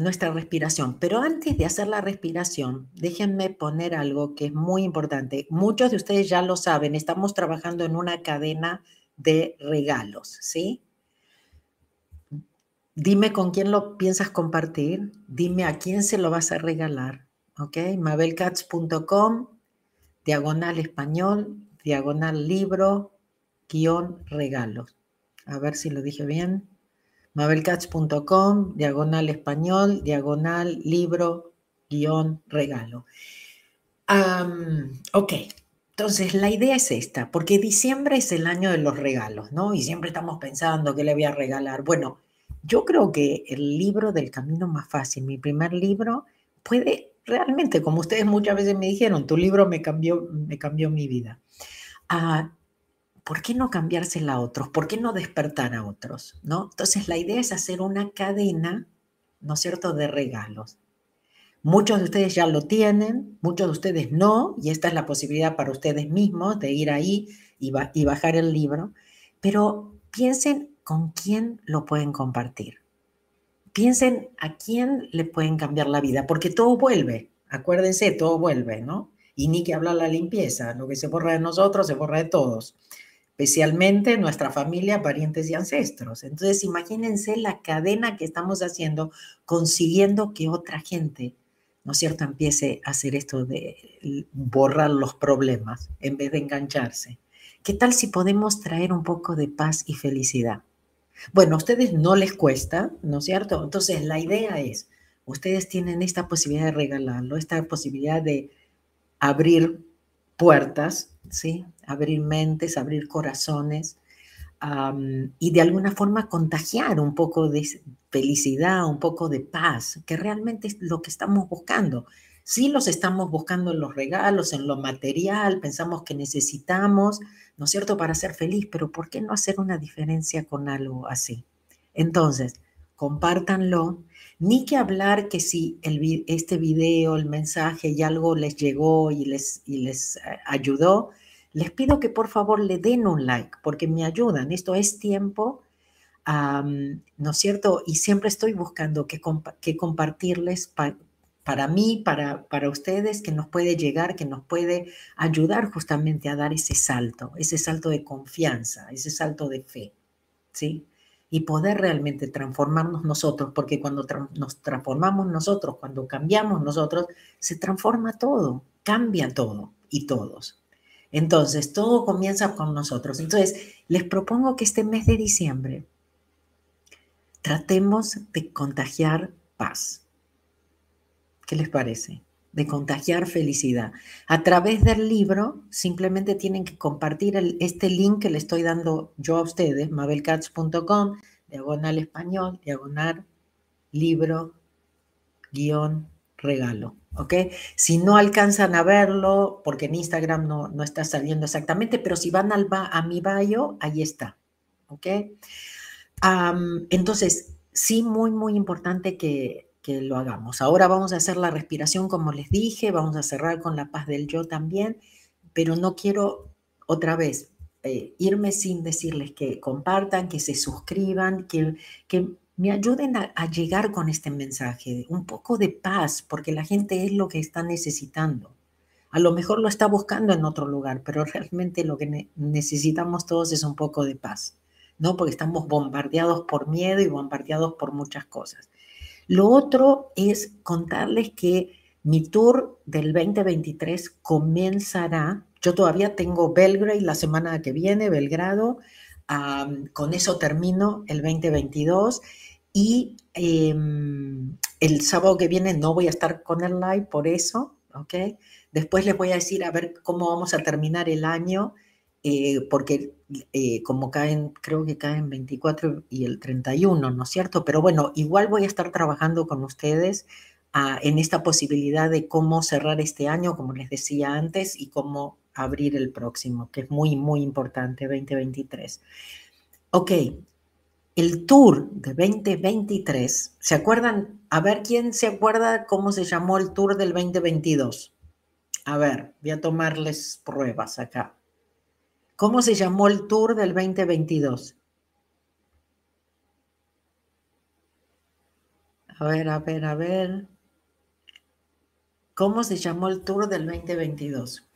nuestra respiración. Pero antes de hacer la respiración, déjenme poner algo que es muy importante. Muchos de ustedes ya lo saben, estamos trabajando en una cadena de regalos, ¿sí? Dime con quién lo piensas compartir, dime a quién se lo vas a regalar, ¿ok? mabelcats.com, diagonal español, diagonal libro, guion regalos. A ver si lo dije bien mabelcats.com, diagonal español, diagonal libro, guion regalo. ok, entonces la idea es esta, porque diciembre es el año de los regalos, ¿no? Y siempre estamos pensando qué le voy a regalar. Bueno, yo creo que el libro del camino más fácil, mi primer libro, puede realmente, como ustedes muchas veces me dijeron, tu libro me cambió, me cambió mi vida. Ah, ¿por qué no cambiársela a otros? ¿Por qué no despertar a otros? ¿no? Entonces la idea es hacer una cadena, ¿no es cierto?, de regalos. Muchos de ustedes ya lo tienen, muchos de ustedes no, y esta es la posibilidad para ustedes mismos de ir ahí y, y bajar el libro, pero piensen con quién lo pueden compartir. Piensen a quién le pueden cambiar la vida, porque todo vuelve, acuérdense, todo vuelve, ¿no? Y ni que hablar la limpieza, lo que se borra de nosotros se borra de todos especialmente nuestra familia, parientes y ancestros. Entonces, imagínense la cadena que estamos haciendo consiguiendo que otra gente, ¿no es cierto?, empiece a hacer esto de borrar los problemas en vez de engancharse. ¿Qué tal si podemos traer un poco de paz y felicidad? Bueno, a ustedes no les cuesta, ¿no es cierto? Entonces, la idea es, ustedes tienen esta posibilidad de regalarlo, esta posibilidad de abrir puertas, ¿sí? Abrir mentes, abrir corazones y de alguna forma contagiar un poco de felicidad, un poco de paz, que realmente es lo que estamos buscando. Sí los estamos buscando en los regalos, en lo material, pensamos que necesitamos, ¿no es cierto?, para ser feliz, pero ¿por qué no hacer una diferencia con algo así? Entonces, compártanlo, ni que hablar que si el, este video, el mensaje y algo les llegó y les, y les eh, ayudó, les pido que por favor le den un like porque me ayudan. Esto es tiempo, ¿no es cierto? Y siempre estoy buscando que, compartirles para mí, para, para ustedes, que nos puede llegar, que nos puede ayudar justamente a dar ese salto, ese salto de confianza, ese salto de fe, ¿sí? Y poder realmente transformarnos nosotros, porque cuando nos transformamos nosotros, cuando cambiamos nosotros, se transforma todo, cambia todo y todos. Entonces, todo comienza con nosotros. Entonces, les propongo que este mes de diciembre tratemos de contagiar paz. ¿Qué les parece? De contagiar felicidad. A través del libro, simplemente tienen que compartir este link que le estoy dando yo a ustedes, mabelcats.com, diagonal español, diagonal libro, guion, regalo. ¿Ok? Si no alcanzan a verlo, porque en Instagram no, no está saliendo exactamente, pero si van al a mi bio, ahí está. ¿Ok? entonces, sí, muy, muy importante que, que lo hagamos. Ahora vamos a hacer la respiración como les dije, vamos a cerrar con la paz del yo también, pero no quiero otra vez eh, irme sin decirles que compartan, que se suscriban, que, que me ayuden a, llegar con este mensaje, un poco de paz, porque la gente es lo que está necesitando. A lo mejor lo está buscando en otro lugar, pero realmente lo que necesitamos todos es un poco de paz, ¿no? Porque estamos bombardeados por miedo y bombardeados por muchas cosas. Lo otro es contarles que mi tour del 2023 comenzará. Yo todavía tengo Belgrade la semana que viene, Belgrado. con eso termino el 2022 y em, el sábado que viene no voy a estar con el live por eso, ¿ok? Después les voy a decir a ver cómo vamos a terminar el año, eh, porque eh, como caen, creo que caen 24 y el 31, ¿no es cierto? Pero bueno, igual voy a estar trabajando con ustedes ah, en esta posibilidad de cómo cerrar este año, como les decía antes, y cómo abrir el próximo, que es muy, muy importante, 2023. Ok, el tour de 2023, ¿se acuerdan? A ver, ¿quién se acuerda cómo se llamó el tour del 2022? A ver, voy a tomarles pruebas acá. ¿Cómo se llamó el tour del 2022? A ver, a ver, a ver. ¿Cómo se llamó el tour del 2022?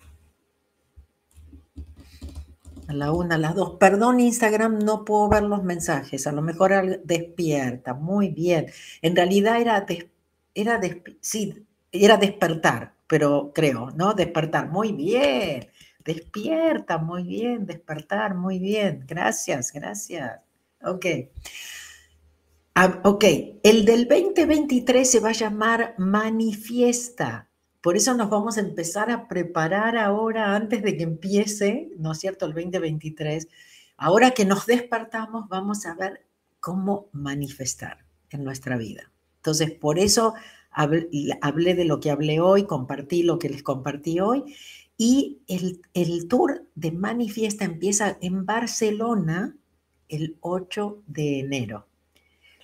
A la una, a las dos. Perdón, Instagram, no puedo ver los mensajes. A lo mejor despierta. Muy bien. En realidad era, era, sí, era despertar, pero creo, ¿no? Despertar. Muy bien. Despierta, muy bien. Despertar, muy bien. Gracias, gracias. Ok. Ah, ok, el del 2023 se va a llamar Manifiesta. Por eso nos vamos a empezar a preparar ahora, antes de que empiece, ¿no es cierto?, el 2023. Ahora que nos despertamos, vamos a ver cómo manifestar en nuestra vida. Entonces, por eso hablé, de lo que hablé hoy, compartí lo que les compartí hoy. Y el, el tour de Manifiesta empieza en Barcelona el 8 de enero.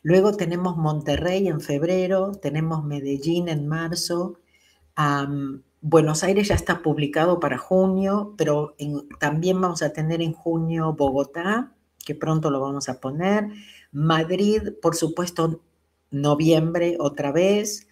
Luego tenemos Monterrey en febrero, tenemos Medellín en marzo, Buenos Aires ya está publicado para junio, pero también vamos a tener en junio Bogotá, que pronto lo vamos a poner. Madrid, por supuesto, noviembre otra vez.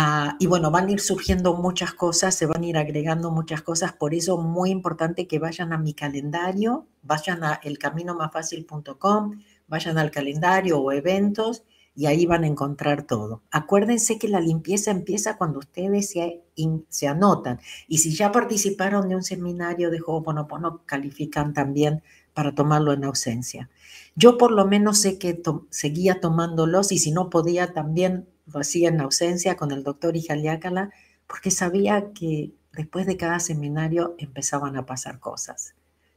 Ah, y bueno, van a ir surgiendo muchas cosas, se van a ir agregando muchas cosas, por eso muy importante que vayan a mi calendario, vayan a elcaminomafacil.com, vayan al calendario o eventos y ahí van a encontrar todo. Acuérdense que la limpieza empieza cuando ustedes se, anotan y si ya participaron de un seminario de Ho'oponopono, califican también para tomarlo en ausencia. Yo por lo menos sé que seguía tomándolos y si no podía también lo hacía en ausencia con el doctor Ijaliácala porque sabía que después de cada seminario empezaban a pasar cosas,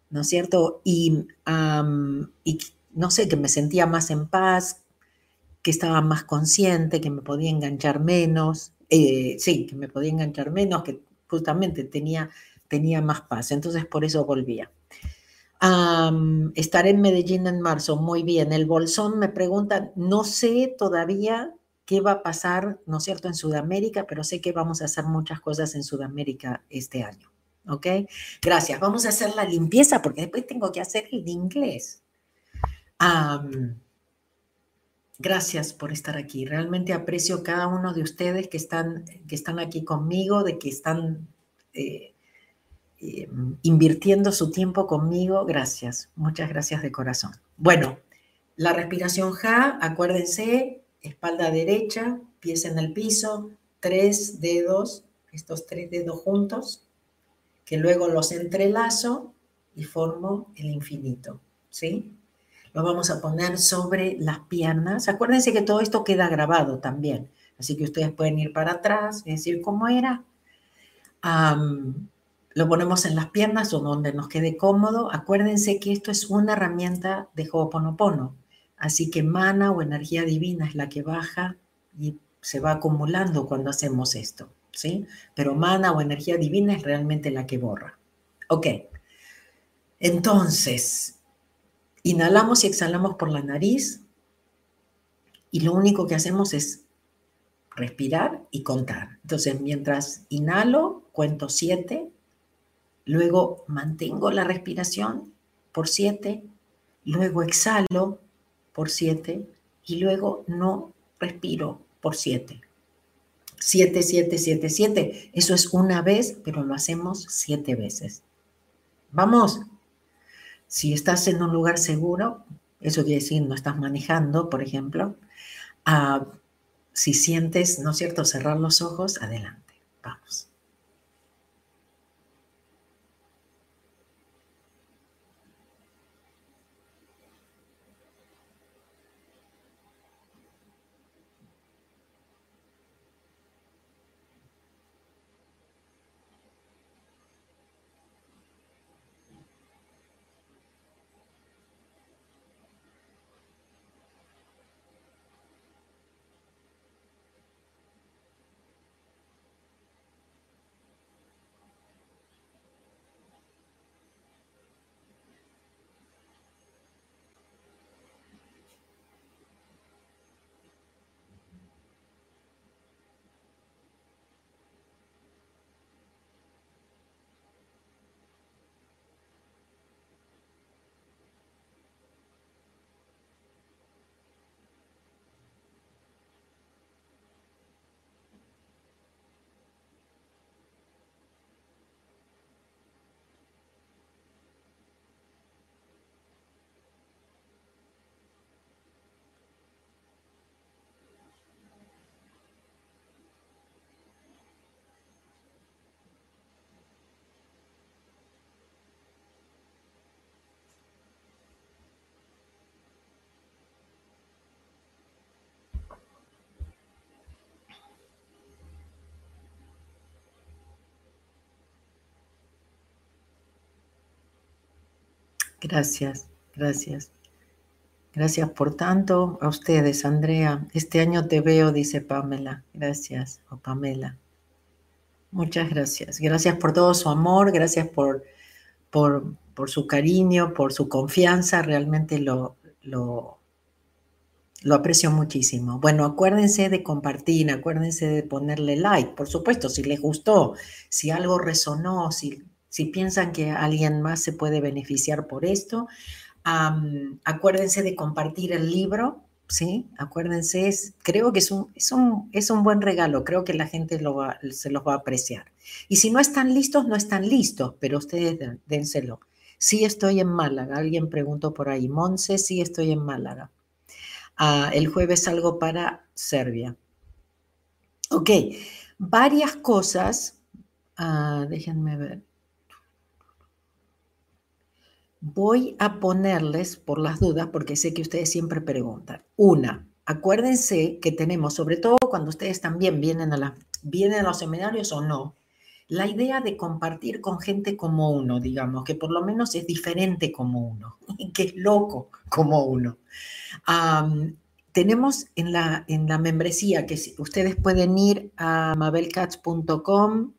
¿no es cierto? Y, no sé, que me sentía más en paz, que estaba más consciente, que me podía enganchar menos, eh, sí, que me podía enganchar menos, que justamente tenía, tenía más paz. Entonces por eso volvía. estaré en Medellín en marzo, muy bien. El Bolsón me pregunta, no sé todavía qué va a pasar, ¿no es cierto?, en Sudamérica, pero sé que vamos a hacer muchas cosas en Sudamérica este año. ¿Ok? Gracias. Vamos a hacer la limpieza porque después tengo que hacer el inglés. Gracias por estar aquí. Realmente aprecio cada uno de ustedes que están, que están aquí conmigo, de que están eh, eh, invirtiendo su tiempo conmigo. Gracias. Muchas gracias de corazón. Bueno, la respiración Ja, acuérdense, espalda derecha, pies en el piso, tres dedos, estos tres dedos juntos, que luego los entrelazo y formo el infinito. ¿Sí? lo vamos a poner sobre las piernas. Acuérdense que todo esto queda grabado también, así que ustedes pueden ir para atrás y decir cómo era. lo ponemos en las piernas o donde nos quede cómodo. Acuérdense que esto es una herramienta de Ho'oponopono, así que mana o energía divina es la que baja y se va acumulando cuando hacemos esto, ¿sí? Pero mana o energía divina es realmente la que borra. Ok. Entonces, Inhalamos y exhalamos por la nariz y lo único que hacemos es respirar y contar. Entonces, mientras inhalo, cuento siete, luego mantengo la respiración por siete, luego exhalo por siete y luego no respiro por siete. Siete, siete, siete, siete. Eso es una vez, pero lo hacemos siete veces. Vamos. Si estás en un lugar seguro, eso quiere decir no estás manejando, por ejemplo, ah, si sientes, ¿no es cierto?, cerrar los ojos, adelante, vamos. Gracias, gracias. Gracias por tanto a ustedes, Andrea. Este año te veo, dice Pamela. Gracias, o Pamela. Muchas gracias. Gracias por todo su amor, gracias por, por, por su cariño, por su confianza. Realmente lo, lo, lo aprecio muchísimo. Bueno, acuérdense de compartir, acuérdense de ponerle like, por supuesto, si les gustó, si algo resonó, si, si piensan que alguien más se puede beneficiar por esto, acuérdense de compartir el libro, ¿sí? Acuérdense, creo que es un, es, un, es un, buen regalo, creo que la gente lo se los va a apreciar. Y si no están listos, no están listos, pero ustedes dénselo. Sí estoy en Málaga, alguien preguntó por ahí, Monse, sí estoy en Málaga. Ah, el jueves salgo para Serbia. Ok, varias cosas, ah, déjenme ver. Voy a ponerles por las dudas, porque sé que ustedes siempre preguntan. Una, acuérdense que tenemos, sobre todo cuando ustedes también vienen a, la, vienen a los seminarios o no, la idea de compartir con gente como uno, digamos, que por lo menos es diferente como uno, que es loco como uno. tenemos en la, en la membresía que ustedes pueden ir a mabelcats.com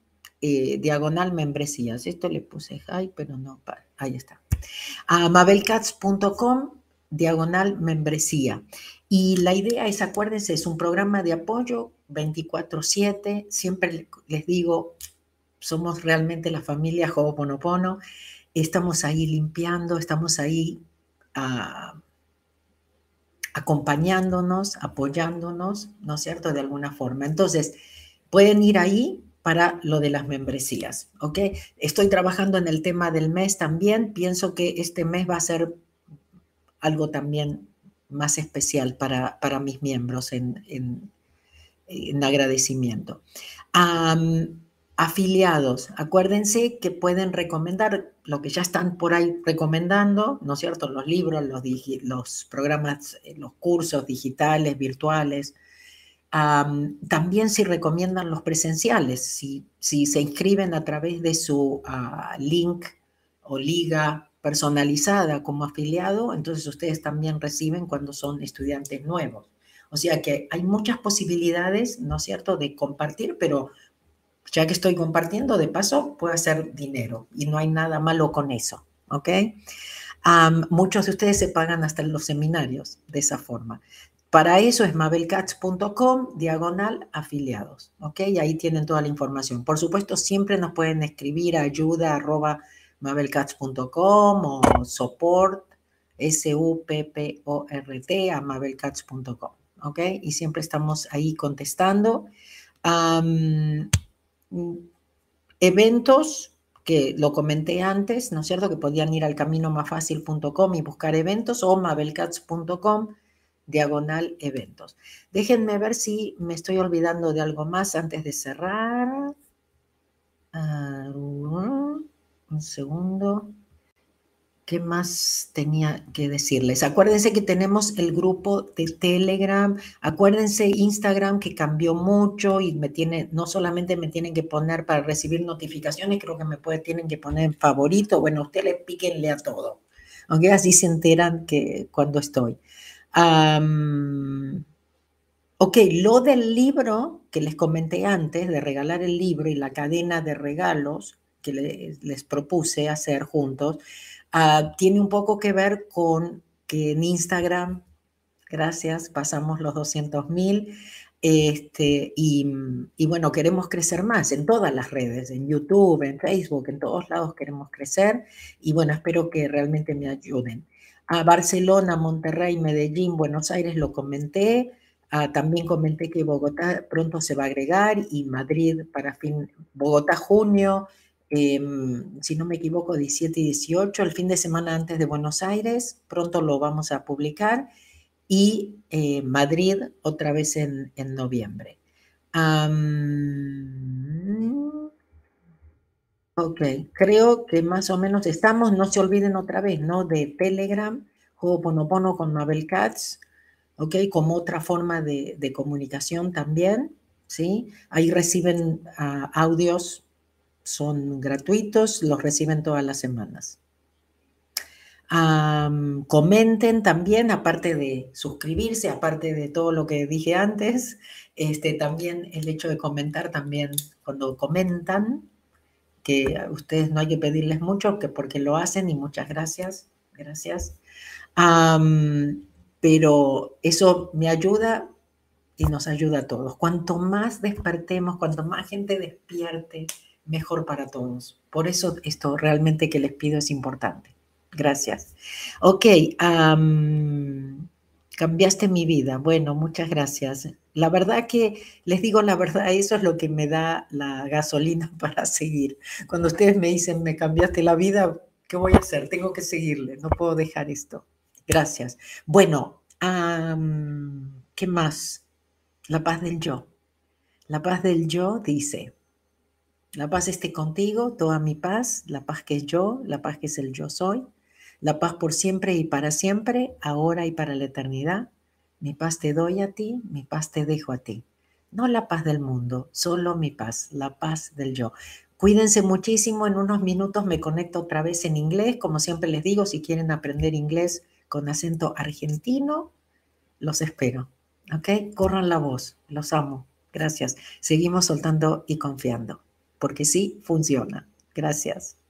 eh, diagonal membresías. Esto le puse hi, pero no, ahí está a mabelcats.com diagonal membresía. Y la idea es, acuérdense, es un programa de apoyo 24/7. Siempre les digo, somos realmente la familia Ho'oponopono. Estamos ahí limpiando, estamos ahí ah, acompañándonos, apoyándonos, ¿no es cierto? De alguna forma. Entonces, pueden ir ahí para lo de las membresías, ¿ok? Estoy trabajando en el tema del mes también. Pienso que este mes va a ser algo también más especial para, para mis miembros en, en, agradecimiento. afiliados, acuérdense que pueden recomendar lo que ya están por ahí recomendando, ¿no es cierto? Los libros, los, los programas, eh, los cursos digitales, virtuales, también si recomiendan los presenciales, si, se inscriben a través de su ah, link o liga personalizada como afiliado, entonces ustedes también reciben cuando son estudiantes nuevos. O sea que hay muchas posibilidades, ¿no es cierto?, de compartir, pero ya que estoy compartiendo, de paso, puedo hacer dinero y no hay nada malo con eso, ¿ok? muchos de ustedes se pagan hasta los seminarios de esa forma. Para eso es mabelcats.com, diagonal afiliados, ¿ok? Y ahí tienen toda la información. Por supuesto, siempre nos pueden escribir a ayuda arroba mabelcats.com o support, S-U-P-P-O-R-T, a mabelcats.com, ¿ok? Y siempre estamos ahí contestando. eventos, que lo comenté antes, ¿no es cierto? Que podían ir al caminomafacil.com y buscar eventos o mabelcats.com diagonal eventos. Déjenme ver si me estoy olvidando de algo más antes de cerrar. Ah, un segundo. ¿Qué más tenía que decirles? Acuérdense que tenemos el grupo de Telegram. Acuérdense Instagram que cambió mucho y me tiene, no solamente me tienen que poner para recibir notificaciones, creo que me puede, tienen que poner en favorito. Bueno, ustedes píquenle a todo. Aunque así se enteran que cuando estoy ok, lo del libro que les comenté antes, de regalar el libro y la cadena de regalos que les, propuse hacer juntos, ah, tiene un poco que ver con que en Instagram, gracias, pasamos los 200 mil. Este, y, y, bueno, queremos crecer más en todas las redes, en YouTube, en Facebook, en todos lados queremos crecer y bueno, espero que realmente me ayuden a Barcelona, Monterrey, Medellín, Buenos Aires lo comenté. Ah, también comenté que Bogotá pronto se va a agregar y Madrid para fin, Bogotá junio, em, si no me equivoco, 17 y 18, el fin de semana antes de Buenos Aires, pronto lo vamos a publicar, y eh, Madrid otra vez en, en noviembre. Ok, creo que más o menos estamos, no se olviden otra vez, ¿no? De Telegram, Ho'oponopono con Mabel Katz, ok, como otra forma de, comunicación también, ¿sí? Ahí reciben ah, audios, son gratuitos, los reciben todas las semanas. comenten también, aparte de suscribirse, aparte de todo lo que dije antes, este, también el hecho de comentar también, cuando comentan, que a ustedes no hay que pedirles mucho, que porque lo hacen y muchas gracias, gracias. pero eso me ayuda y nos ayuda a todos. Cuanto más despertemos, cuanto más gente despierte, mejor para todos. Por eso esto realmente que les pido es importante. Gracias. Ok, cambiaste mi vida. Bueno, muchas gracias. La verdad que les digo la verdad, eso es lo que me da la gasolina para seguir. Cuando ustedes me dicen, me cambiaste la vida, ¿qué voy a hacer? Tengo que seguirle, no puedo dejar esto. Gracias. Bueno, ¿qué más? La paz del yo. La paz del yo dice, la paz esté contigo, toda mi paz, la paz que es yo, la paz que es el yo soy la paz por siempre y para siempre, ahora y para la eternidad. Mi paz te doy a ti, mi paz te dejo a ti. No la paz del mundo, solo mi paz, la paz del yo. Cuídense muchísimo, en unos minutos me conecto otra vez en inglés, como siempre les digo, si quieren aprender inglés con acento argentino, los espero. ¿Ok? Corran la voz, los amo. Gracias. Seguimos soltando y confiando, porque sí funciona. Gracias.